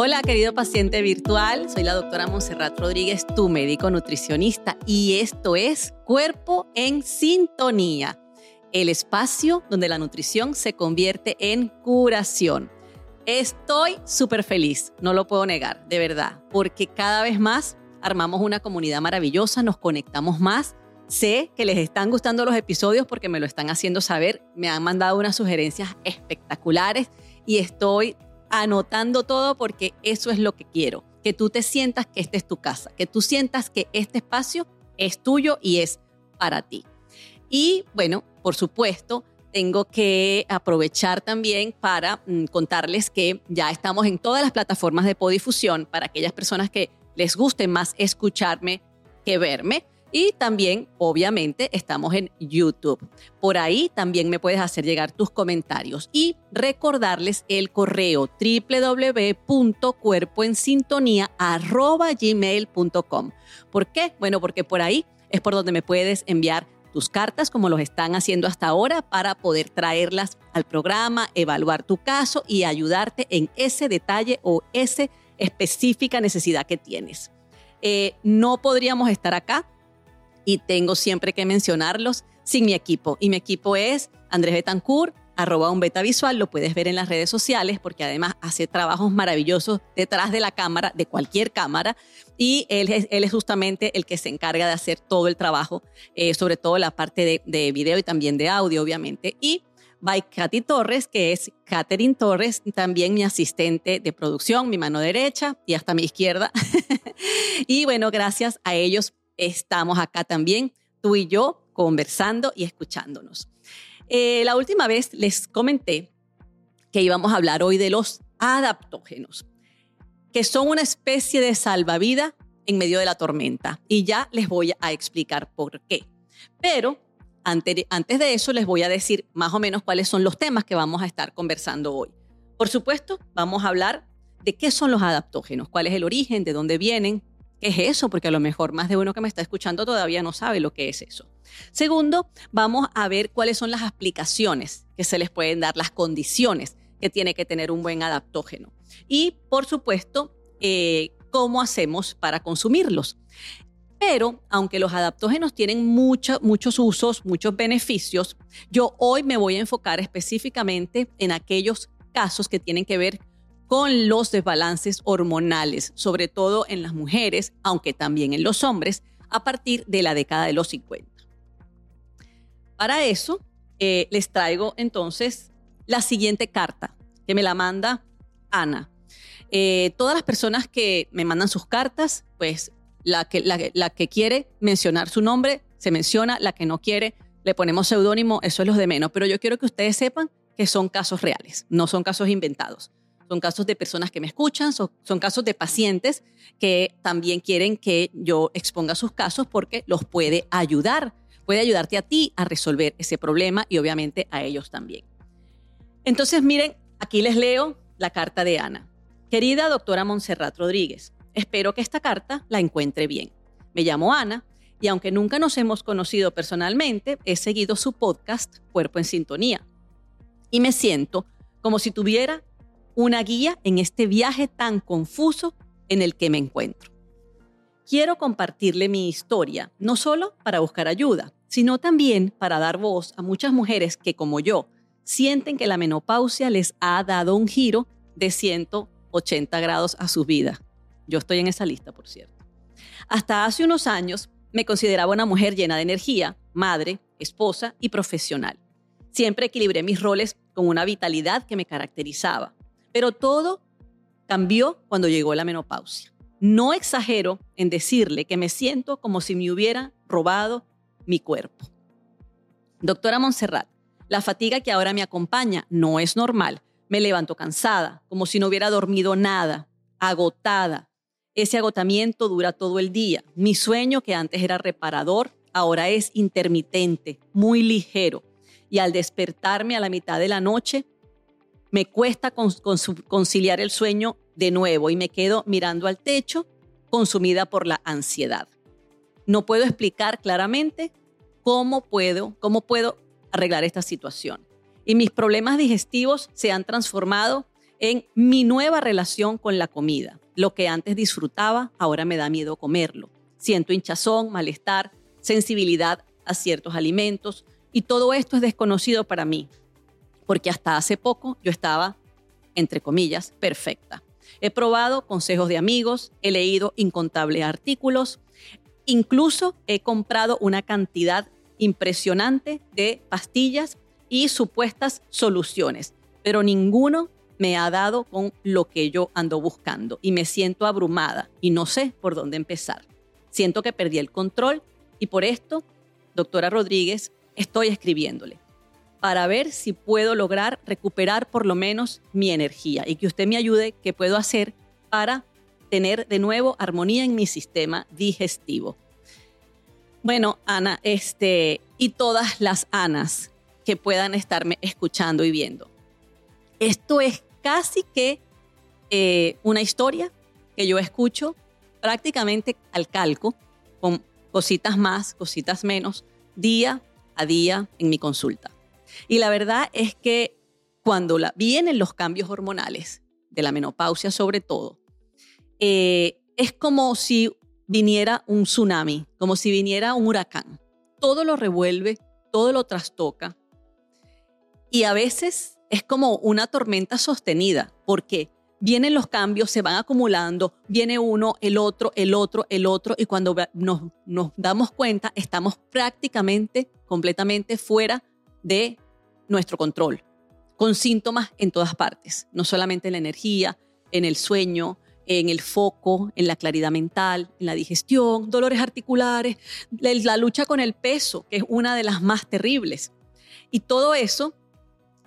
Hola, querido paciente virtual. Soy la doctora Monserrat Rodríguez, tu médico nutricionista, y esto es Cuerpo en Sintonía, el espacio donde la nutrición se convierte en curación. Estoy súper feliz, no lo puedo negar, de verdad, porque cada vez más armamos una comunidad maravillosa, nos conectamos más. Sé que les están gustando los episodios porque me lo están haciendo saber, me han mandado unas sugerencias espectaculares y estoy anotando todo porque eso es lo que quiero, que tú te sientas que esta es tu casa, que tú sientas que este espacio es tuyo y es para ti. Y bueno, por supuesto, tengo que aprovechar también para mm, contarles que ya estamos en todas las plataformas de podifusión para aquellas personas que les guste más escucharme que verme. Y también, obviamente, estamos en YouTube. Por ahí también me puedes hacer llegar tus comentarios y recordarles el correo www.cuerpoensintonía.gmail.com. ¿Por qué? Bueno, porque por ahí es por donde me puedes enviar tus cartas, como los están haciendo hasta ahora, para poder traerlas al programa, evaluar tu caso y ayudarte en ese detalle o esa específica necesidad que tienes. Eh, no podríamos estar acá y tengo siempre que mencionarlos sin mi equipo. Y mi equipo es Andrés Betancourt, arroba un beta visual, lo puedes ver en las redes sociales porque además hace trabajos maravillosos detrás de la cámara, de cualquier cámara, y él es, justamente el que se encarga de hacer todo el trabajo, eh, sobre todo la parte de, de, video y también de audio, obviamente. Y by Katy Torres, que es Catherine Torres, también mi asistente de producción, mi mano derecha y hasta mi izquierda. y bueno, gracias a ellos estamos acá también, tú y yo, conversando y escuchándonos. Eh, la última vez les comenté que íbamos a hablar hoy de los adaptógenos, que son una especie de salvavidas en medio de la tormenta. Y ya les voy a explicar por qué. Pero antes, antes de eso les voy a decir más o menos cuáles son los temas que vamos a estar conversando hoy. Por supuesto, vamos a hablar de qué son los adaptógenos, cuál es el origen, de dónde vienen, ¿Qué es eso? Porque a lo mejor más de uno que me está escuchando todavía no sabe lo que es eso. Segundo, vamos a ver cuáles son las aplicaciones que se les pueden dar, las condiciones que tiene que tener un buen adaptógeno. Y, por supuesto, eh, cómo hacemos para consumirlos. Pero, aunque los adaptógenos tienen muchos usos, muchos beneficios, yo hoy me voy a enfocar específicamente en aquellos casos que tienen que ver con los desbalances hormonales, sobre todo en las mujeres, aunque también en los hombres, a partir de la década de los 50. Para eso, eh, les traigo entonces la siguiente carta, que me la manda Ana. Eh, todas las personas que me mandan sus cartas, pues la que, la que quiere mencionar su nombre, se menciona, la que no quiere, le ponemos seudónimo, eso es lo de menos, pero yo quiero que ustedes sepan que son casos reales, no son casos inventados son casos de personas que me escuchan, son, casos de pacientes que también quieren que yo exponga sus casos porque los puede ayudar, puede ayudarte a ti a resolver ese problema y obviamente a ellos también. Entonces, miren, aquí les leo la carta de Ana. Querida doctora Montserrat Rodríguez, espero que esta carta la encuentre bien. Me llamo Ana y aunque nunca nos hemos conocido personalmente, he seguido su podcast Cuerpo en Sintonía y me siento como si tuviera una guía en este viaje tan confuso en el que me encuentro. Quiero compartirle mi historia, no solo para buscar ayuda, sino también para dar voz a muchas mujeres que, como yo, sienten que la menopausia les ha dado un giro de 180 grados a su vida. Yo estoy en esa lista, por cierto. Hasta hace unos años me consideraba una mujer llena de energía, madre, esposa y profesional. Siempre equilibré mis roles con una vitalidad que me caracterizaba. Pero todo cambió cuando llegó la menopausia. No exagero en decirle que me siento como si me hubiera robado mi cuerpo. Doctora Montserrat, la fatiga que ahora me acompaña no es normal. Me levanto cansada, como si no hubiera dormido nada, agotada. Ese agotamiento dura todo el día. Mi sueño, que antes era reparador, ahora es intermitente, muy ligero. Y al despertarme a la mitad de la noche, me cuesta conciliar el sueño de nuevo y me quedo mirando al techo consumida por la ansiedad. No puedo explicar claramente cómo puedo, cómo puedo arreglar esta situación. Y mis problemas digestivos se han transformado en mi nueva relación con la comida. Lo que antes disfrutaba, ahora me da miedo comerlo. Siento hinchazón, malestar, sensibilidad a ciertos alimentos y todo esto es desconocido para mí, porque hasta hace poco yo estaba, entre comillas, perfecta. He probado consejos de amigos, he leído incontables artículos, incluso he comprado una cantidad impresionante de pastillas y supuestas soluciones, pero ninguno me ha dado con lo que yo ando buscando y me siento abrumada y no sé por dónde empezar. Siento que perdí el control y por esto, doctora Rodríguez, estoy escribiéndole para ver si puedo lograr recuperar por lo menos mi energía y que usted me ayude qué puedo hacer para tener de nuevo armonía en mi sistema digestivo. Bueno, Ana, este, y todas las Anas que puedan estarme escuchando y viendo. Esto es casi que eh, una historia que yo escucho prácticamente al calco, con cositas más, cositas menos, día a día en mi consulta. Y la verdad es que cuando la, vienen los cambios hormonales, de la menopausia sobre todo, eh, es como si viniera un tsunami, como si viniera un huracán. Todo lo revuelve, todo lo trastoca. Y a veces es como una tormenta sostenida, porque vienen los cambios, se van acumulando, viene uno, el otro, el otro, el otro, y cuando nos, nos damos cuenta, estamos prácticamente, completamente fuera de nuestro control, con síntomas en todas partes, no solamente en la energía, en el sueño, en el foco, en la claridad mental, en la digestión, dolores articulares, la lucha con el peso, que es una de las más terribles. Y todo eso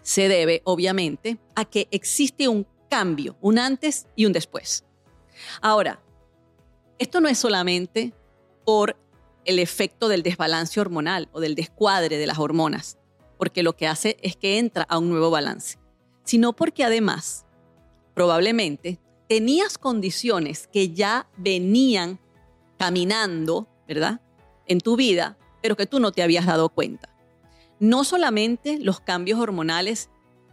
se debe, obviamente, a que existe un cambio, un antes y un después. Ahora, esto no es solamente por el efecto del desbalance hormonal o del descuadre de las hormonas, porque lo que hace es que entra a un nuevo balance, sino porque además, probablemente, tenías condiciones que ya venían caminando, ¿verdad? En tu vida, pero que tú no te habías dado cuenta. No solamente los cambios hormonales,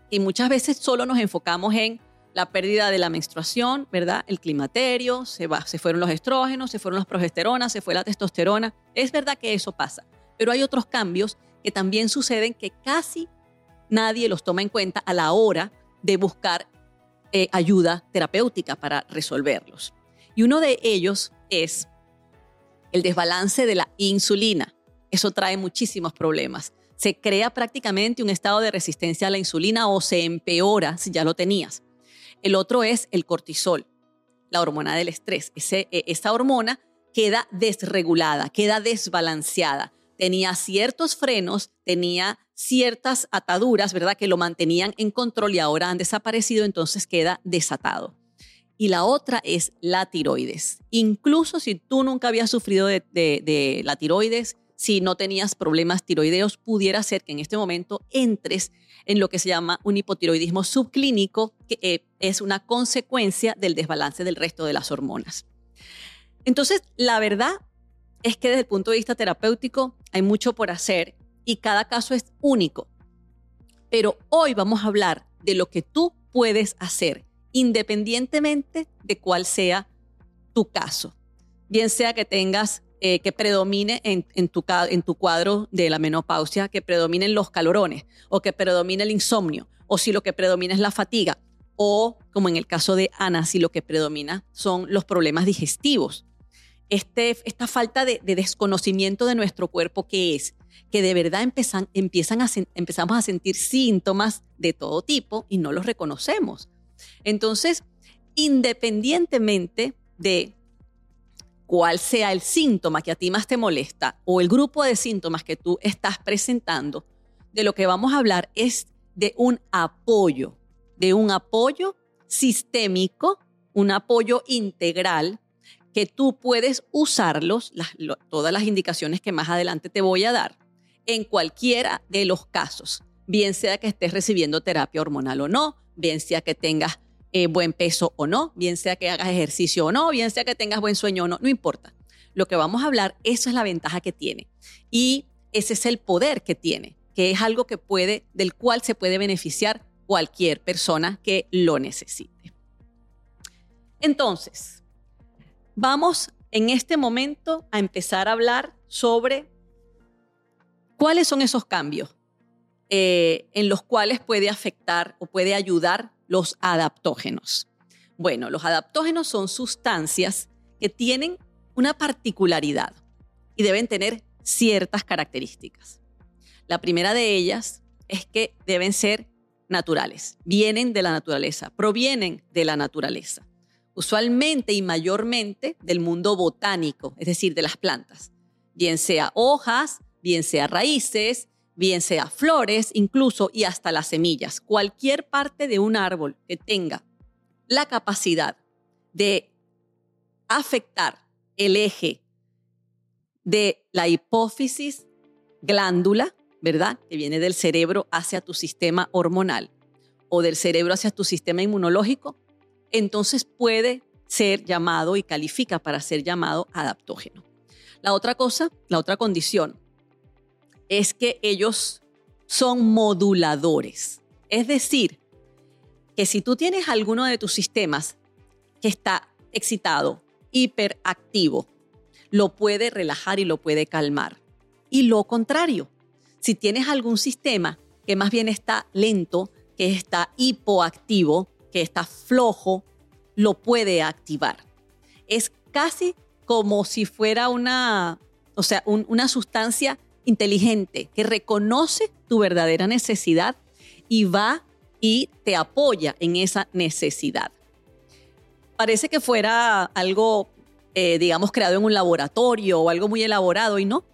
y muchas veces solo nos enfocamos en la pérdida de la menstruación, ¿verdad? El climaterio, se, va, se fueron los estrógenos, se fueron las progesteronas, se fue la testosterona. Es verdad que eso pasa, pero hay otros cambios que también suceden que casi nadie los toma en cuenta a la hora de buscar eh, ayuda terapéutica para resolverlos. Y uno de ellos es el desbalance de la insulina. Eso trae muchísimos problemas. Se crea prácticamente un estado de resistencia a la insulina o se empeora si ya lo tenías. El otro es el cortisol, la hormona del estrés. Ese, e, esa hormona queda desregulada, queda desbalanceada. Tenía ciertos frenos, tenía ciertas ataduras, ¿verdad? Que lo mantenían en control y ahora han desaparecido, entonces queda desatado. Y la otra es la tiroides. Incluso si tú nunca habías sufrido de, la tiroides, si no tenías problemas tiroideos, pudiera ser que en este momento entres en lo que se llama un hipotiroidismo subclínico, que eh, es una consecuencia del desbalance del resto de las hormonas. Entonces, la verdad es que desde el punto de vista terapéutico hay mucho por hacer y cada caso es único. Pero hoy vamos a hablar de lo que tú puedes hacer independientemente de cuál sea tu caso. Bien sea que tengas, eh, que predomine en, tu, en tu cuadro de la menopausia, que predominen los calorones o que predomine el insomnio, o si lo que predomina es la fatiga, o como en el caso de Ana, si lo que predomina son los problemas digestivos. Este, esta falta de, de desconocimiento de nuestro cuerpo, ¿qué es? que de verdad a, empezamos a sentir síntomas de todo tipo y no los reconocemos. Entonces, independientemente de cuál sea el síntoma que a ti más te molesta o el grupo de síntomas que tú estás presentando, de lo que vamos a hablar es de un apoyo, de un apoyo sistémico, un apoyo integral que tú puedes usarlos, todas las indicaciones que más adelante te voy a dar, en cualquiera de los casos, bien sea que estés recibiendo terapia hormonal o no, bien sea que tengas eh, buen peso o no, bien sea que hagas ejercicio o no, bien sea que tengas buen sueño o no, no importa. Lo que vamos a hablar, eso es la ventaja que tiene. Y ese es el poder que tiene, que es algo que puede, del cual se puede beneficiar cualquier persona que lo necesite. Entonces, vamos en este momento a empezar a hablar sobre cuáles son esos cambios eh, en los cuales puede afectar o puede ayudar los adaptógenos. Bueno, los adaptógenos son sustancias que tienen una particularidad y deben tener ciertas características. La primera de ellas es que deben ser naturales, vienen de la naturaleza, provienen de la naturaleza, usualmente y mayormente del mundo botánico, es decir, de las plantas, bien sea hojas, bien sea raíces, bien sea flores, incluso y hasta las semillas. Cualquier parte de un árbol que tenga la capacidad de afectar el eje de la hipófisis glándula, ¿verdad? Que viene del cerebro hacia tu sistema hormonal o del cerebro hacia tu sistema inmunológico, entonces puede ser llamado y califica para ser llamado adaptógeno. La otra cosa, la otra condición es que ellos son moduladores. Es decir, que si tú tienes alguno de tus sistemas que está excitado, hiperactivo, lo puede relajar y lo puede calmar. Y lo contrario, si tienes algún sistema que más bien está lento, que está hipoactivo, que está flojo, lo puede activar. Es casi como si fuera una, o sea, una sustancia inteligente que reconoce tu verdadera necesidad y va y te apoya en esa necesidad. Parece que fuera algo, eh, digamos, creado en un laboratorio o algo muy elaborado y no.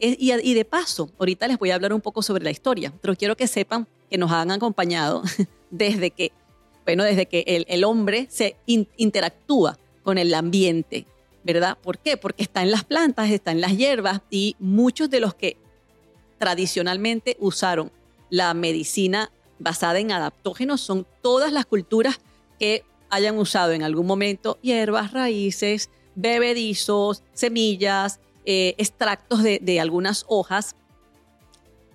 y, de paso, ahorita les voy a hablar un poco sobre la historia, pero quiero que sepan que nos han acompañado desde que, bueno, desde que el, hombre se interactúa con el ambiente, ¿verdad? ¿Por qué? Porque está en las plantas, está en las hierbas y muchos de los que tradicionalmente usaron la medicina basada en adaptógenos son todas las culturas que hayan usado en algún momento hierbas, raíces, bebedizos, semillas, eh, extractos de, algunas hojas.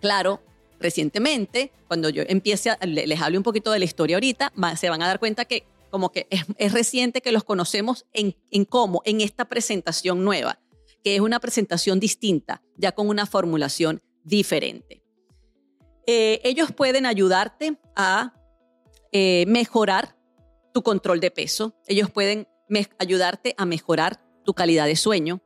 Claro, recientemente, cuando yo empiece, a, les hable un poquito de la historia ahorita, se van a dar cuenta que como que es, reciente que los conocemos en, cómo, en esta presentación nueva, que es una presentación distinta, ya con una formulación diferente. Eh, ellos pueden ayudarte a eh, mejorar tu control de peso, ellos pueden ayudarte a mejorar tu calidad de sueño.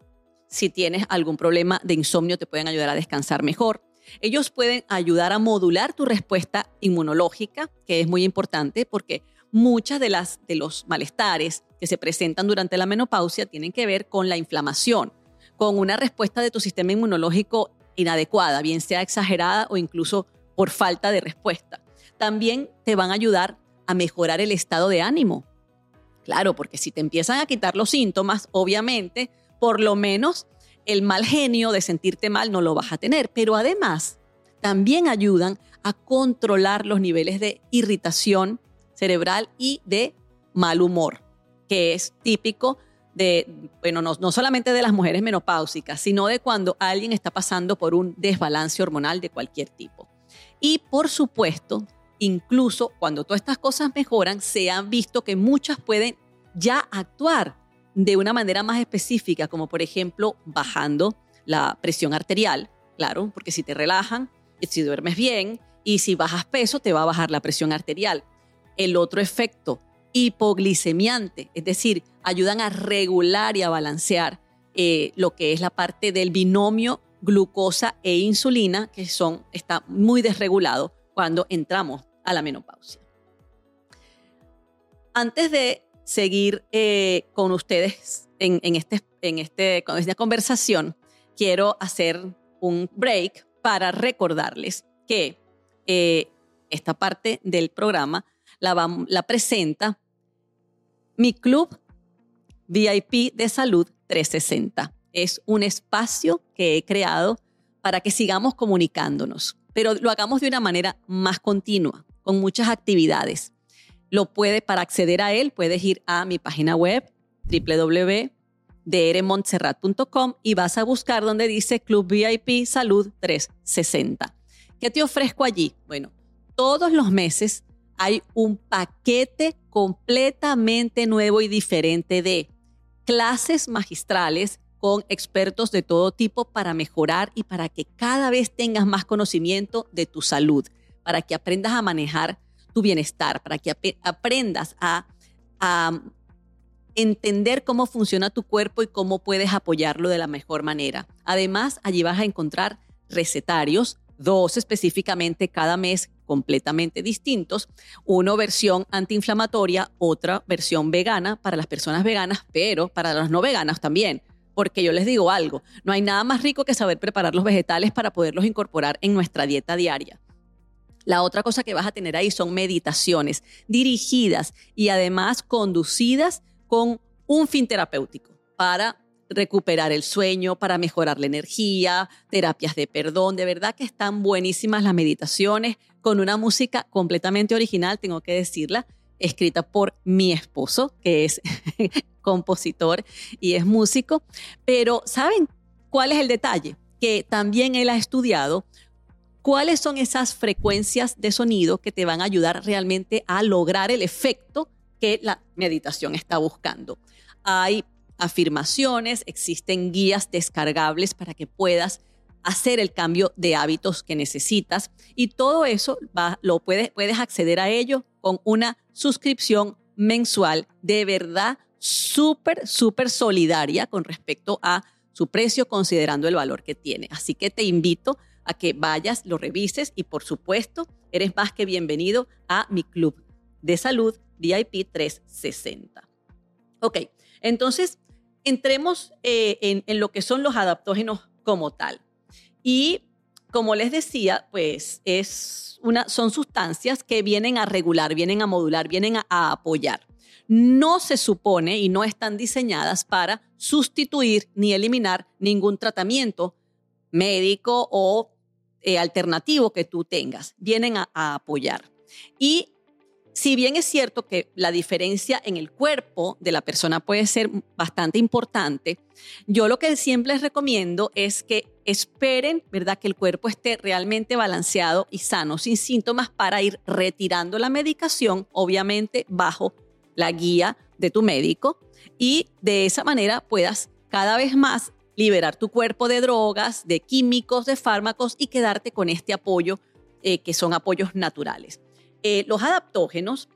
Si tienes algún problema de insomnio, te pueden ayudar a descansar mejor. Ellos pueden ayudar a modular tu respuesta inmunológica, que es muy importante porque muchas de las de los malestares que se presentan durante la menopausia tienen que ver con la inflamación, con una respuesta de tu sistema inmunológico inadecuada, bien sea exagerada o incluso por falta de respuesta. También te van a ayudar a mejorar el estado de ánimo. Claro, porque si te empiezan a quitar los síntomas, obviamente, por lo menos el mal genio de sentirte mal no lo vas a tener, pero además también ayudan a controlar los niveles de irritación cerebral y de mal humor, que es típico de, bueno, no, no, solamente de las mujeres menopáusicas, sino de cuando alguien está pasando por un desbalance hormonal de cualquier tipo. Y por supuesto, incluso cuando todas estas cosas mejoran, se han visto que muchas pueden ya actuar de una manera más específica, como por ejemplo bajando la presión arterial, claro, porque si te relajan, si duermes bien y si bajas peso, te va a bajar la presión arterial el otro efecto hipoglicemiante, es decir, ayudan a regular y a balancear eh, lo que es la parte del binomio glucosa e insulina, que son, está muy desregulado cuando entramos a la menopausia. Antes de seguir eh, con ustedes en, este, en este, esta conversación, quiero hacer un break para recordarles que eh, esta parte del programa la, presenta mi club VIP de salud 360. Es un espacio que he creado para que sigamos comunicándonos, pero lo hagamos de una manera más continua, con muchas actividades. Lo puede, para acceder a él, puedes ir a mi página web www.drmontserrat.com y vas a buscar donde dice Club VIP Salud 360. ¿Qué te ofrezco allí? Bueno, todos los meses hay un paquete completamente nuevo y diferente de clases magistrales con expertos de todo tipo para mejorar y para que cada vez tengas más conocimiento de tu salud, para que aprendas a manejar tu bienestar, para que aprendas a, a entender cómo funciona tu cuerpo y cómo puedes apoyarlo de la mejor manera. Además, allí vas a encontrar recetarios, dos específicamente cada mes completamente distintos, uno versión antiinflamatoria, otra versión vegana para las personas veganas, pero para las no veganas también porque yo les digo algo, no hay nada más rico que saber preparar los vegetales para poderlos incorporar en nuestra dieta diaria. La otra cosa que vas a tener ahí son meditaciones dirigidas y además conducidas con un fin terapéutico para recuperar el sueño, para mejorar la energía, terapias de perdón. De verdad que están buenísimas las meditaciones con una música completamente original, tengo que decirla, escrita por mi esposo, que es compositor y es músico. Pero ¿saben cuál es el detalle? Que también él ha estudiado cuáles son esas frecuencias de sonido que te van a ayudar realmente a lograr el efecto que la meditación está buscando. Hay afirmaciones, existen guías descargables para que puedas hacer el cambio de hábitos que necesitas y todo eso va, lo puedes, puedes acceder a ello con una suscripción mensual de verdad súper, súper solidaria con respecto a su precio, considerando el valor que tiene. Así que te invito a que vayas, lo revises y por supuesto, eres más que bienvenido a mi club de salud VIP 360. Ok, entonces entremos eh, en, lo que son los adaptógenos como tal. Y como les decía, pues es una, son sustancias que vienen a regular, vienen a modular, vienen a apoyar no se supone y no están diseñadas para sustituir ni eliminar ningún tratamiento médico o eh, alternativo que tú tengas. Vienen a, a apoyar. Y si bien es cierto que la diferencia en el cuerpo de la persona puede ser bastante importante, yo lo que siempre les recomiendo es que esperen, ¿verdad? Que el cuerpo esté realmente balanceado y sano, sin síntomas, para ir retirando la medicación, obviamente bajo la guía de tu médico y de esa manera puedas cada vez más liberar tu cuerpo de drogas, de químicos, de fármacos y quedarte con este apoyo eh, que son apoyos naturales. Eh, los adaptógenos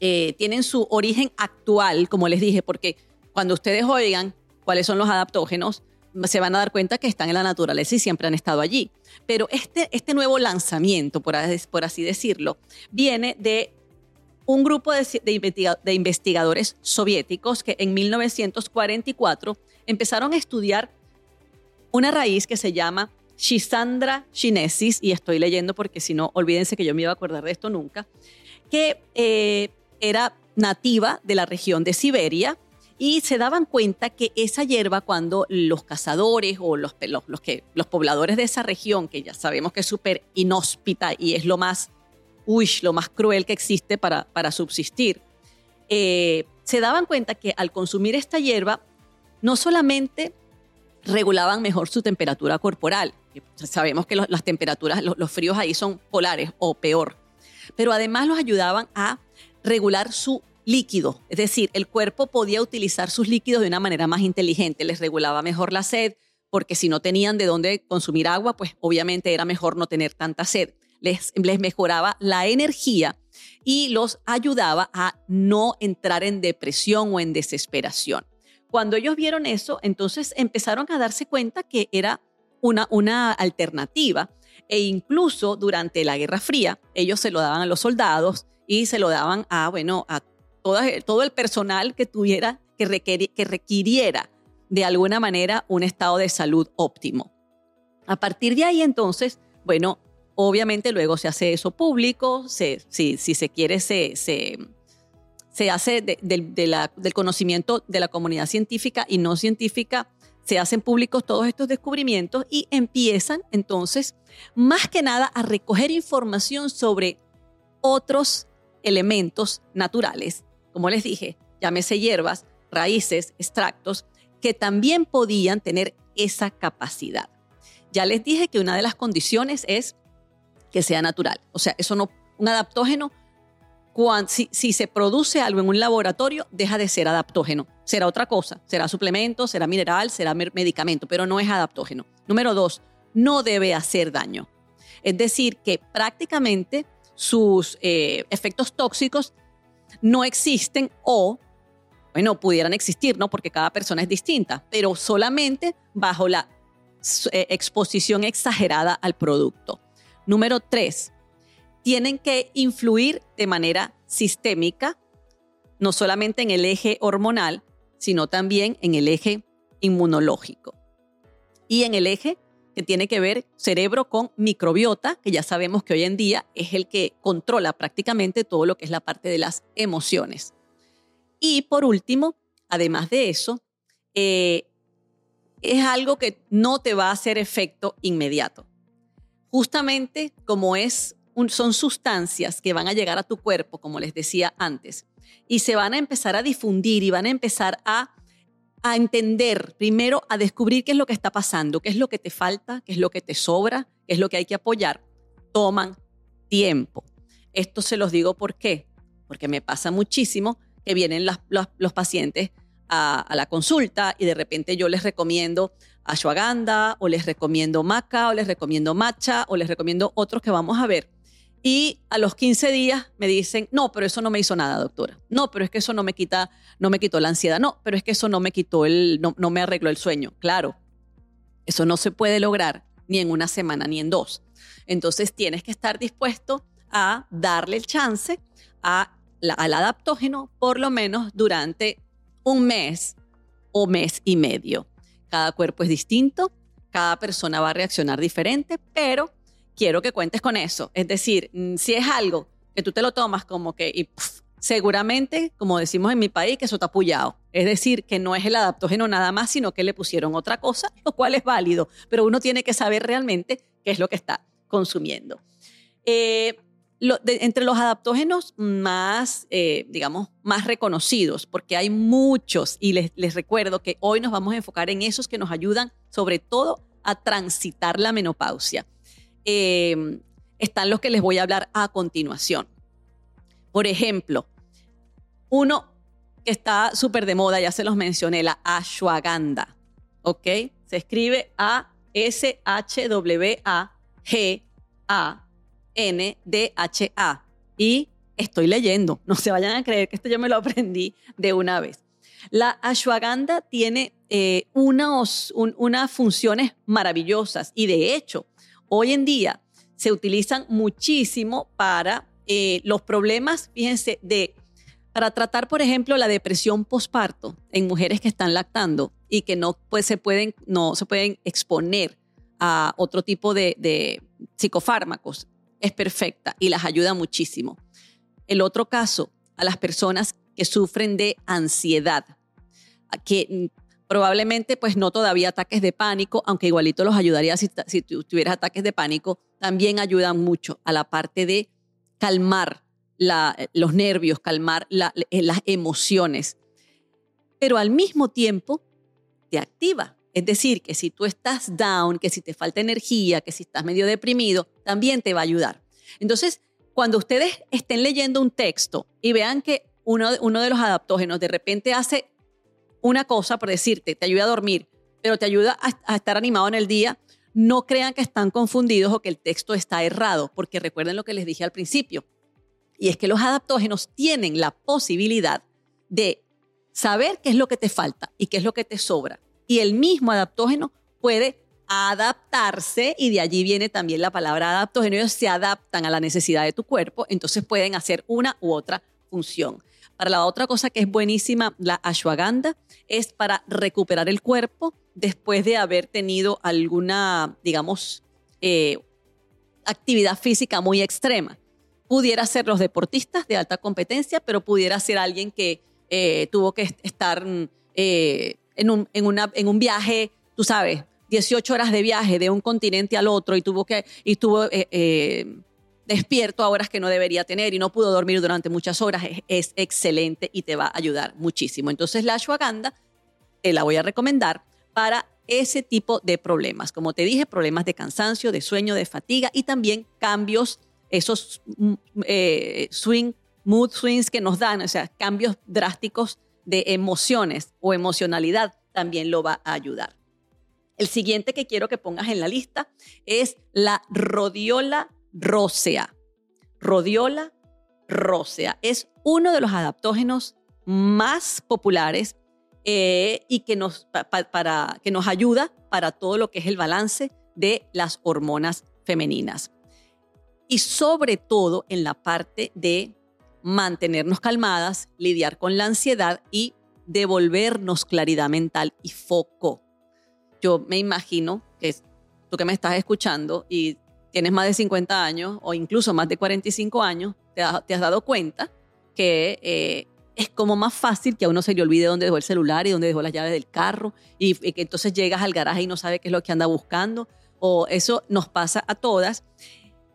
eh, tienen su origen actual, como les dije, porque cuando ustedes oigan cuáles son los adaptógenos, se van a dar cuenta que están en la naturaleza y siempre han estado allí. Pero este, este nuevo lanzamiento, por, por así decirlo, viene de un grupo de, investigadores soviéticos que en 1944 empezaron a estudiar una raíz que se llama Schisandra chinesis, y estoy leyendo porque si no, olvídense que yo me iba a acordar de esto nunca, que eh, era nativa de la región de Siberia y se daban cuenta que esa hierba cuando los cazadores o los, los, que, los pobladores de esa región, que ya sabemos que es súper inhóspita y es lo más lo más cruel que existe para, para subsistir, eh, se daban cuenta que al consumir esta hierba, no solamente regulaban mejor su temperatura corporal, sabemos que las temperaturas, los, fríos ahí son polares o peor, pero además los ayudaban a regular su líquido, es decir, el cuerpo podía utilizar sus líquidos de una manera más inteligente, les regulaba mejor la sed, porque si no tenían de dónde consumir agua, pues obviamente era mejor no tener tanta sed les, mejoraba la energía y los ayudaba a no entrar en depresión o en desesperación. Cuando ellos vieron eso, entonces empezaron a darse cuenta que era una, una alternativa e incluso durante la Guerra Fría ellos se lo daban a los soldados y se lo daban a, bueno, a todo el personal que tuviera, que, que requiriera de alguna manera un estado de salud óptimo. A partir de ahí entonces, bueno, Obviamente luego se hace eso público, si, se quiere se, se, hace del conocimiento de la comunidad científica y no científica, se hacen públicos todos estos descubrimientos y empiezan entonces más que nada a recoger información sobre otros elementos naturales, como les dije, llámese hierbas, raíces, extractos, que también podían tener esa capacidad. Ya les dije que una de las condiciones es que sea natural. O sea, eso no, un adaptógeno si, se produce algo en un laboratorio, deja de ser adaptógeno. Será otra cosa, será suplemento, será mineral, será medicamento, pero no es adaptógeno. Número dos, no debe hacer daño. Es decir, que prácticamente sus eh, efectos tóxicos no existen o, bueno, pudieran existir, ¿no? Porque cada persona es distinta, pero solamente bajo la eh, exposición exagerada al producto. Número tres, tienen que influir de manera sistémica, no solamente en el eje hormonal, sino también en el eje inmunológico y en el eje que tiene que ver cerebro con microbiota, que ya sabemos que hoy en día es el que controla prácticamente todo lo que es la parte de las emociones. Y por último, además de eso, eh, es algo que no te va a hacer efecto inmediato. Justamente como es son sustancias que van a llegar a tu cuerpo, como les decía antes, y se van a empezar a difundir y van a empezar a, a entender, primero a descubrir qué es lo que está pasando, qué es lo que te falta, qué es lo que te sobra, qué es lo que hay que apoyar. Toman tiempo. Esto se los digo por qué, porque me pasa muchísimo que vienen los, pacientes a, a, la consulta y de repente yo les recomiendo ashwagandha o les recomiendo maca o les recomiendo matcha o les recomiendo otros que vamos a ver y a los 15 días me dicen, no, pero eso no me hizo nada, doctora. No, pero es que eso no me quita, no me quitó la ansiedad. No, pero es que eso no me quitó el, no, no me arregló el sueño. Claro, eso no se puede lograr ni en una semana ni en dos. Entonces tienes que estar dispuesto a darle el chance a al adaptógeno por lo menos durante un mes o mes y medio. Cada cuerpo es distinto, cada persona va a reaccionar diferente, pero quiero que cuentes con eso. Es decir, mm, si es algo que tú te lo tomas como que y seguramente, como decimos en mi país, que eso está apoyado. Es decir, que no es el adaptógeno nada más, sino que le pusieron otra cosa, lo cual es válido, pero uno tiene que saber realmente qué es lo que está consumiendo. Eh, entre los adaptógenos más, eh, digamos, más reconocidos, porque hay muchos, y les, les recuerdo que hoy nos vamos a enfocar en esos que nos ayudan sobre todo a transitar la menopausia. Em, están los que les voy a hablar a continuación. Por ejemplo, uno que está súper de moda, ya se los mencioné, la ashwagandha. ¿Ok? Se escribe A-S-H-W-A-G-A-N-D-H-A. Y estoy leyendo, no se vayan a creer que esto yo me lo aprendí de una vez. La ashwagandha tiene eh, unas funciones maravillosas y de hecho hoy en día se utilizan muchísimo para eh, los problemas, fíjense, de para tratar, por ejemplo, la depresión postparto en mujeres que están lactando y que no, pues, se, pueden, no se pueden exponer a otro tipo de, de psicofármacos, es perfecta y las ayuda muchísimo. El otro caso, a las personas que sufren de ansiedad, que probablemente pues no todavía ataques de pánico, aunque igualito los ayudaría si, si tuvieras ataques de pánico, también ayudan mucho a la parte de calmar los nervios, calmar eh, las emociones. Pero al mismo tiempo te activa. Es decir, que si tú estás down, que si te falta energía, que si estás medio deprimido, también te va a ayudar. Entonces, cuando ustedes estén leyendo un texto y vean que uno de los adaptógenos de repente hace una cosa, por decirte, te ayuda a dormir, pero te ayuda a, estar animado en el día, no crean que están confundidos o que el texto está errado, porque recuerden lo que les dije al principio, y es que los adaptógenos tienen la posibilidad de saber qué es lo que te falta y qué es lo que te sobra. Y el mismo adaptógeno puede adaptarse, y de allí viene también la palabra adaptógeno, ellos se adaptan a la necesidad de tu cuerpo, entonces pueden hacer una u otra función. Para la otra cosa que es buenísima, la ashwagandha, es para recuperar el cuerpo después de haber tenido alguna, digamos, eh, actividad física muy extrema. Pudiera ser los deportistas de alta competencia, pero pudiera ser alguien que eh, tuvo que estar eh, en, un, en, una, en un viaje, tú sabes, 18 horas de viaje de un continente al otro y tuvo que, y tuvo despierto a horas que no debería tener y no pudo dormir durante muchas horas, es, excelente y te va a ayudar muchísimo. Entonces la ashwagandha te la voy a recomendar para ese tipo de problemas. Como te dije, problemas de cansancio, de sueño, de fatiga y también cambios, esos mm, eh, swing mood swings que nos dan, o sea, cambios drásticos de emociones o emocionalidad, también lo va a ayudar. El siguiente que quiero que pongas en la lista es la rodiola rósea. Rodiola rósea es uno de los adaptógenos más populares eh, y que nos, para, que nos ayuda para todo lo que es el balance de las hormonas femeninas. Y sobre todo en la parte de mantenernos calmadas, lidiar con la ansiedad y devolvernos claridad mental y foco. Yo me imagino que tú que me estás escuchando y tienes más de 50 años o incluso más de 45 años, te, has, dado cuenta que eh, es como más fácil que a uno se le olvide dónde dejó el celular y dónde dejó las llaves del carro y, y que entonces llegas al garaje y no sabe qué es lo que anda buscando. O eso nos pasa a todas.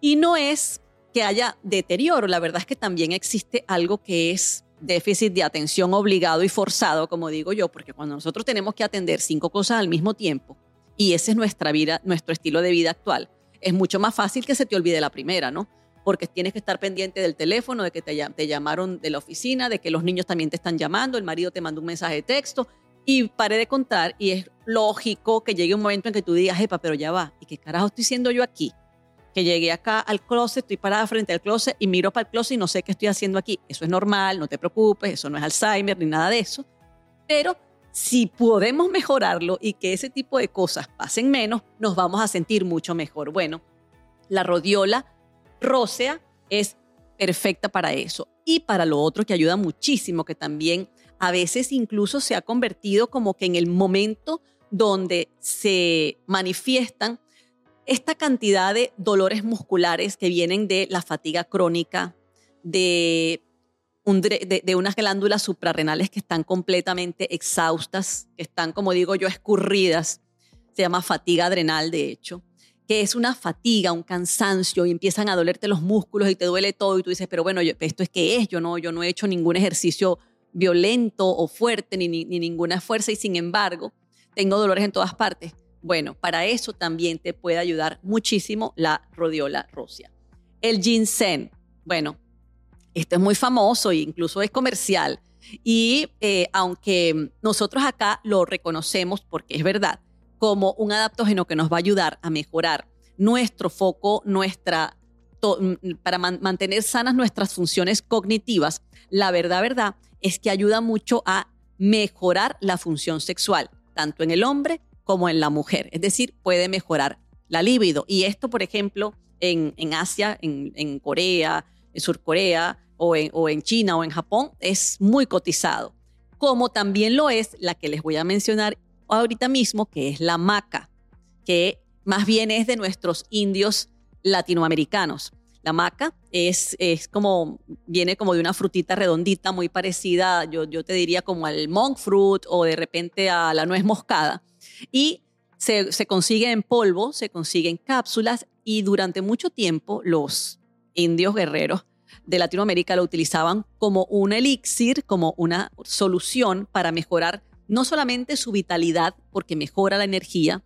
Y no es que haya deterioro, la verdad es que también existe algo que es déficit de atención obligado y forzado, como digo yo, porque cuando nosotros tenemos que atender cinco cosas al mismo tiempo, y ese es nuestra vida, nuestro estilo de vida actual, es mucho más fácil que se te olvide la primera, ¿no? Porque tienes que estar pendiente del teléfono, de que te, te llamaron de la oficina, de que los niños también te están llamando, el marido te mandó un mensaje de texto, y paré de contar, y es lógico que llegue un momento en que tú digas, epa, pero ya va, ¿y qué carajo estoy haciendo yo aquí? que llegué acá al closet, estoy parada frente al closet y miro para el closet y no sé qué estoy haciendo aquí. Eso es normal, no te preocupes, eso no es Alzheimer ni nada de eso. Pero si podemos mejorarlo y que ese tipo de cosas pasen menos, nos vamos a sentir mucho mejor. Bueno, la rodiola rósea es perfecta para eso. Y para lo otro que ayuda muchísimo, que también a veces incluso se ha convertido como que en el momento donde se manifiestan esta cantidad de dolores musculares que vienen de la fatiga crónica, de, de, unas glándulas suprarrenales que están completamente exhaustas, que están, como digo yo, escurridas, se llama fatiga adrenal, de hecho, que es una fatiga, un cansancio, y empiezan a dolerte los músculos y te duele todo, y tú dices, pero bueno, esto es que es, yo no, yo no he hecho ningún ejercicio violento o fuerte, ni, ni ninguna fuerza, y sin embargo, tengo dolores en todas partes bueno, para eso también te puede ayudar muchísimo la rodiola rosia. El ginseng, bueno, esto es muy famoso e incluso es comercial. Y eh, aunque nosotros acá lo reconocemos, porque es verdad, como un adaptógeno que nos va a ayudar a mejorar nuestro foco, nuestra, para mantener sanas nuestras funciones cognitivas, la verdad, verdad, es que ayuda mucho a mejorar la función sexual, tanto en el hombre como en la mujer. Es decir, puede mejorar la libido. Y esto, por ejemplo, en, Asia, en, Corea, en Surcorea o en, China o en Japón, es muy cotizado. Como también lo es la que les voy a mencionar ahorita mismo, que es la maca, que más bien es de nuestros indios latinoamericanos. La maca es, es como, viene como de una frutita redondita, muy parecida, yo, yo te diría como al monk fruit o de repente a la nuez moscada. Y se, se consigue en polvo, se consigue en cápsulas y durante mucho tiempo los indios guerreros de Latinoamérica lo utilizaban como un elixir, como una solución para mejorar no solamente su vitalidad, porque mejora la energía,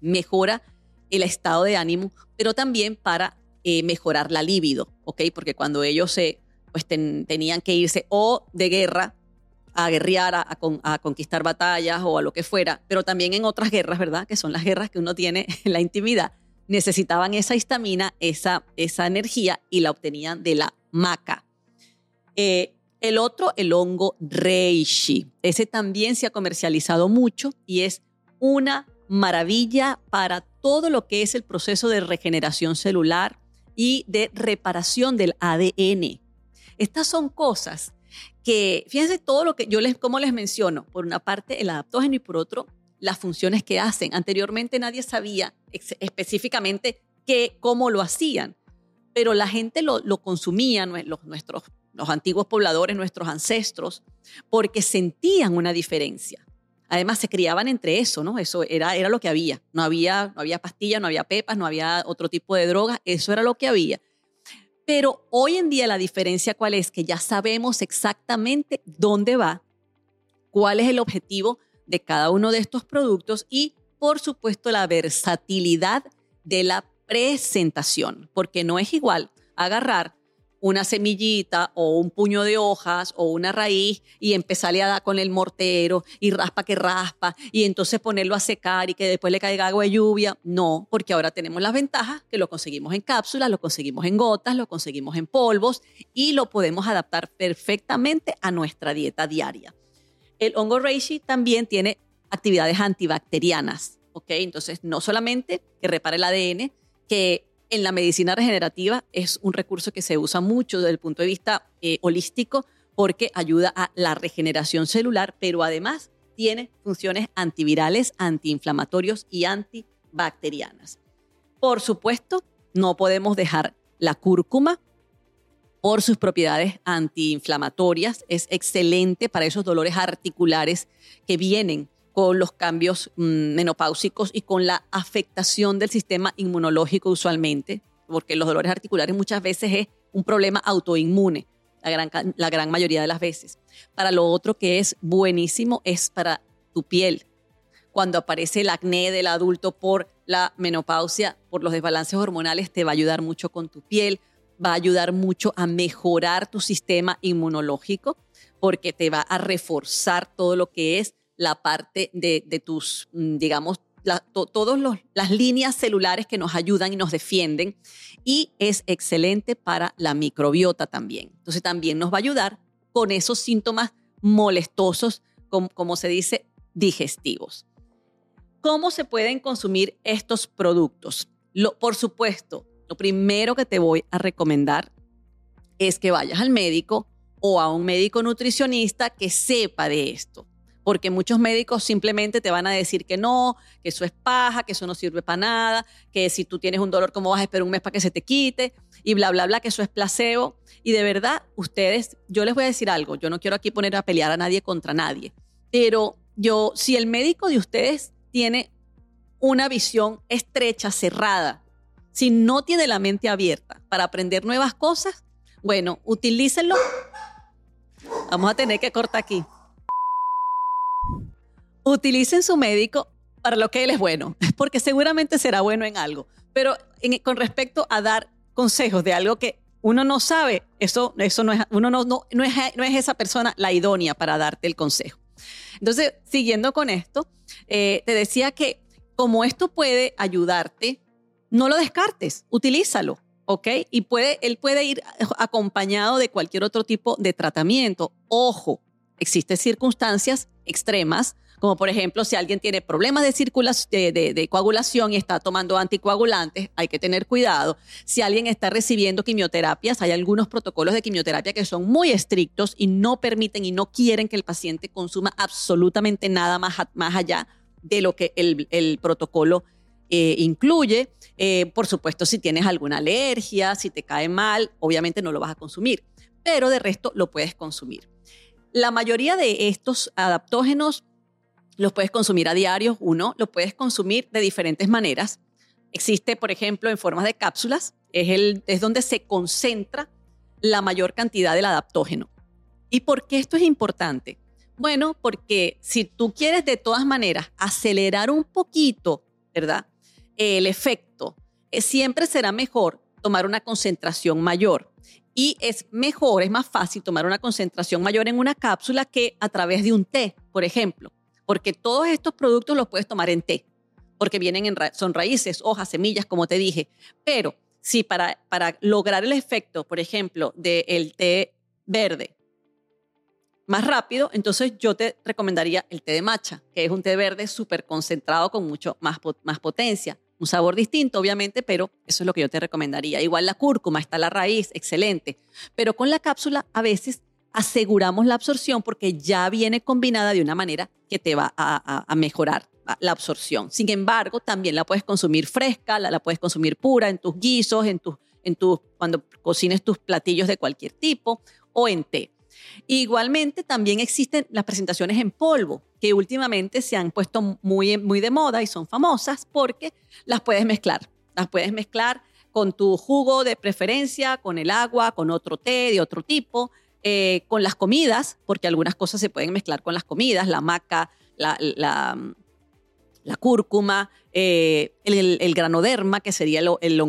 mejora el estado de ánimo, pero también para eh, mejorar la libido, ¿ok? Porque cuando ellos se, pues tenían que irse o de guerra a guerrear, a, conquistar batallas o a lo que fuera, pero también en otras guerras, ¿verdad? Que son las guerras que uno tiene en la intimidad, necesitaban esa histamina, esa, esa energía y la obtenían de la maca. Eh, el otro, el hongo reishi. Ese también se ha comercializado mucho y es una maravilla para todo lo que es el proceso de regeneración celular y de reparación del ADN. Estas son cosas que fíjense todo lo que yo les, como les menciono, por una parte el adaptógeno y por otro las funciones que hacen. Anteriormente nadie sabía específicamente qué, cómo lo hacían, pero la gente lo, lo consumía, los, nuestros, los antiguos pobladores, nuestros ancestros, porque sentían una diferencia. Además, se criaban entre eso, ¿no? Eso era, era lo que había. No había, no había pastillas, no había pepas, no había otro tipo de drogas, eso era lo que había. Pero hoy en día la diferencia cuál es? Que ya sabemos exactamente dónde va, cuál es el objetivo de cada uno de estos productos y, por supuesto, la versatilidad de la presentación, porque no es igual agarrar una semillita o un puño de hojas o una raíz y empezarle a dar con el mortero y raspa que raspa y entonces ponerlo a secar y que después le caiga agua de lluvia. No, porque ahora tenemos las ventajas que lo conseguimos en cápsulas, lo conseguimos en gotas, lo conseguimos en polvos y lo podemos adaptar perfectamente a nuestra dieta diaria. El hongo reishi también tiene actividades antibacterianas, ¿ok? Entonces, no solamente que repare el ADN, que en la medicina regenerativa es un recurso que se usa mucho desde el punto de vista eh, holístico porque ayuda a la regeneración celular, pero además tiene funciones antivirales, antiinflamatorios y antibacterianas. Por supuesto, no podemos dejar la cúrcuma por sus propiedades antiinflamatorias. Es excelente para esos dolores articulares que vienen con los cambios mm, menopáusicos y con la afectación del sistema inmunológico usualmente, porque los dolores articulares muchas veces es un problema autoinmune, la gran, la gran mayoría de las veces. Para lo otro que es buenísimo es para tu piel. Cuando aparece el acné del adulto por la menopausia, por los desbalances hormonales, te va a ayudar mucho con tu piel, va a ayudar mucho a mejorar tu sistema inmunológico, porque te va a reforzar todo lo que es la parte de, tus, mm, digamos, todas las líneas celulares que nos ayudan y nos defienden. Y es excelente para la microbiota también. Entonces también nos va a ayudar con esos síntomas molestosos, como, se dice, digestivos. ¿Cómo se pueden consumir estos productos? Por supuesto, lo primero que te voy a recomendar es que vayas al médico o a un médico nutricionista que sepa de esto porque muchos médicos simplemente te van a decir que no, que eso es paja, que eso no sirve para nada, que si tú tienes un dolor, ¿cómo vas a esperar un mes para que se te quite? Y bla, bla, bla, que eso es placebo. Y de verdad, ustedes, yo les voy a decir algo, yo no quiero aquí poner a pelear a nadie contra nadie, pero yo, si el médico de ustedes tiene una visión estrecha, cerrada, si no tiene la mente abierta para aprender nuevas cosas, bueno, utilícenlo. Vamos a tener que cortar aquí utilicen su médico para lo que él es bueno, porque seguramente será bueno en algo. Pero con respecto a dar consejos de algo que uno no sabe, eso, eso no, es, uno no, no, no, es, no es esa persona la idónea para darte el consejo. Entonces, siguiendo con esto, eh, te decía que como esto puede ayudarte, no lo descartes, utilízalo, ¿ok? Y puede, él puede ir acompañado de cualquier otro tipo de tratamiento. Ojo, existen circunstancias extremas como por ejemplo si alguien tiene problemas de, de, coagulación y está tomando anticoagulantes, hay que tener cuidado. Si alguien está recibiendo quimioterapias, hay algunos protocolos de quimioterapia que son muy estrictos y no permiten y no quieren que el paciente consuma absolutamente nada más, más allá de lo que el, protocolo eh, incluye. Eh, por supuesto, si tienes alguna alergia, si te cae mal, obviamente no lo vas a consumir, pero de resto lo puedes consumir. La mayoría de estos adaptógenos los puedes consumir a diario, uno, lo puedes consumir de diferentes maneras. Existe, por ejemplo, en formas de cápsulas, es, el, es donde se concentra la mayor cantidad del adaptógeno. ¿Y por qué esto es importante? Bueno, porque si tú quieres de todas maneras acelerar un poquito, ¿verdad? El efecto, eh, siempre será mejor tomar una concentración mayor. Y es mejor, es más fácil tomar una concentración mayor en una cápsula que a través de un té, por ejemplo porque todos estos productos los puedes tomar en té, porque vienen en son raíces, hojas, semillas, como te dije. Pero si para, para lograr el efecto, por ejemplo, del té verde más rápido, entonces yo te recomendaría el té de matcha, que es un té verde súper concentrado con mucho más, más potencia. Un sabor distinto, obviamente, pero eso es lo que yo te recomendaría. Igual la cúrcuma, está la raíz, excelente. Pero con la cápsula a veces aseguramos la absorción porque ya viene combinada de una manera que te va a, mejorar la absorción. Sin embargo, también la puedes consumir fresca, la, puedes consumir pura en tus guisos, en tus, en tus, cuando cocines tus platillos de cualquier tipo o en té. Igualmente, también existen las presentaciones en polvo, que últimamente se han puesto muy, muy de moda y son famosas porque las puedes mezclar. Las puedes mezclar con tu jugo de preferencia, con el agua, con otro té de otro tipo, eh, con las comidas, porque algunas cosas se pueden mezclar con las comidas, la maca, la, cúrcuma, eh, el, granoderma, que sería el, el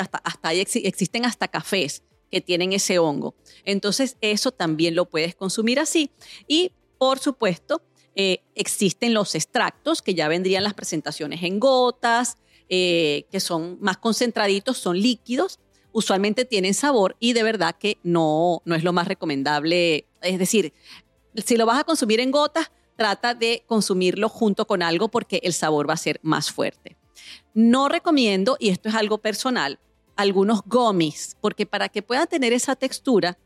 hasta, hasta ahí existen hasta cafés que tienen ese hongo. Entonces, eso también lo puedes consumir así. Y, por supuesto, eh, existen los extractos que ya vendrían las presentaciones en gotas, eh, que son más concentraditos, son líquidos, usualmente tienen sabor y de verdad que no, no es lo más recomendable. Es decir, si lo vas a consumir en gotas, trata de consumirlo junto con algo porque el sabor va a ser más fuerte. No recomiendo, y esto es algo personal, algunos gummies, porque para que puedan tener esa textura,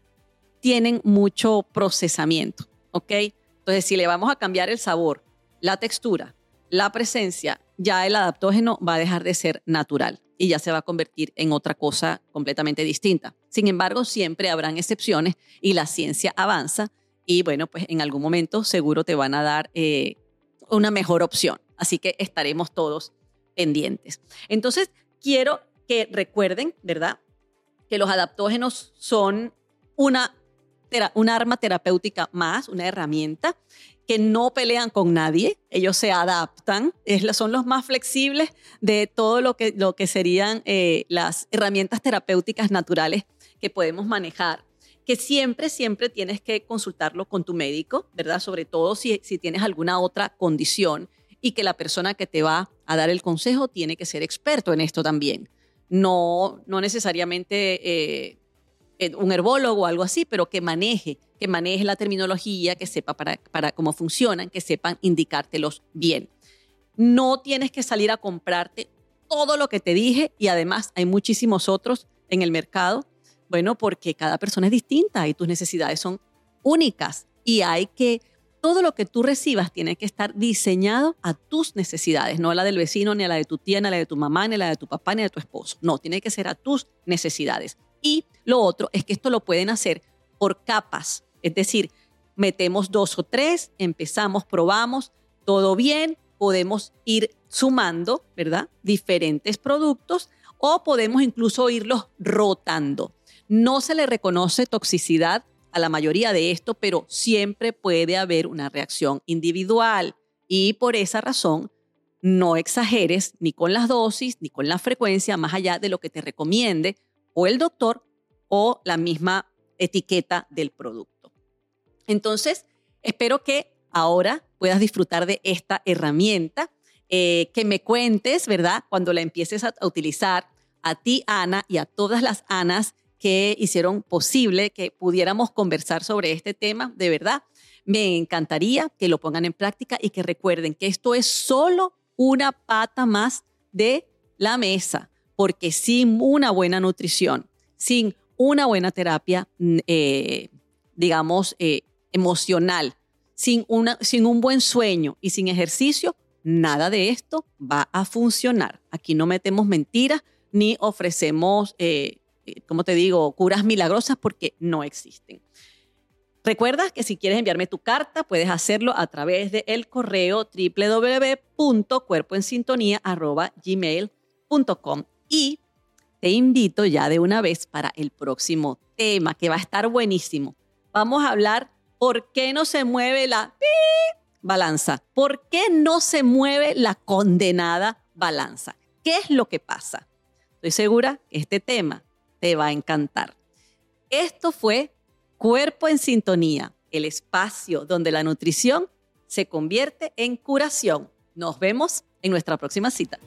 tienen mucho procesamiento, ¿ok? Entonces, si le vamos a cambiar el sabor, la textura, la presencia, ya el adaptógeno va a dejar de ser natural y ya se va a convertir en otra cosa completamente distinta. Sin embargo, siempre habrán excepciones y la ciencia avanza y bueno, pues en algún momento seguro te van a dar eh, una mejor opción. Así que estaremos todos pendientes. Entonces, quiero recuerden, ¿verdad? Que los adaptógenos son una, arma terapéutica más, una herramienta que no pelean con nadie, ellos se adaptan, son los más flexibles de todo lo que, serían eh, las herramientas terapéuticas naturales que podemos manejar que siempre, siempre tienes que consultarlo con tu médico, ¿verdad? Sobre todo si tienes alguna otra condición y que la persona que te va a dar el consejo tiene que ser experto en esto también. No, no necesariamente eh, eh, un herbólogo o algo así, pero que maneje, que maneje la terminología, que sepa para, para cómo funcionan, que sepan indicártelos bien. No tienes que salir a comprarte todo lo que te dije y además hay muchísimos otros en el mercado bueno, porque cada persona es distinta y tus necesidades son únicas y hay que, todo lo que tú recibas tiene que estar diseñado a tus necesidades, no a la del vecino, ni a la de tu tía, ni a la de tu mamá, ni a la de tu papá, ni a tu esposo. No, tiene que ser a tus necesidades. Y lo otro es que esto lo pueden hacer por capas, es decir, metemos dos o tres, empezamos, probamos, todo bien, podemos ir sumando, ¿verdad? Diferentes productos o podemos incluso irlos rotando. No se le reconoce toxicidad a la mayoría de esto, pero siempre puede haber una reacción individual y por esa razón no exageres ni con las dosis ni con la frecuencia más allá de lo que te recomiende o el doctor o la misma etiqueta del producto. Entonces, espero que ahora puedas disfrutar de esta herramienta, eh, que me cuentes, ¿verdad? Cuando la empieces a, utilizar a ti, Ana, y a todas las Anas que hicieron posible que pudiéramos conversar sobre este tema. De verdad, me encantaría que lo pongan en práctica y que recuerden que esto es solo una pata más de la mesa, porque sin una buena nutrición, sin una buena terapia, mm, eh, digamos, eh, emocional, sin, una, sin un buen sueño y sin ejercicio, nada de esto va a funcionar. Aquí no metemos mentiras ni ofrecemos eh, como te digo, curas milagrosas porque no existen. Recuerda que si quieres enviarme tu carta, puedes hacerlo a través del el correo www.cuerpoensintonía.gmail.com y te invito ya de una vez para el próximo tema que va a estar buenísimo. Vamos a hablar por qué no se mueve la balanza. ¿Por qué no se mueve la condenada balanza? ¿Qué es lo que pasa? Estoy segura que este tema te va a encantar. Esto fue Cuerpo en Sintonía, el espacio donde la nutrición se convierte en curación. Nos vemos en nuestra próxima cita.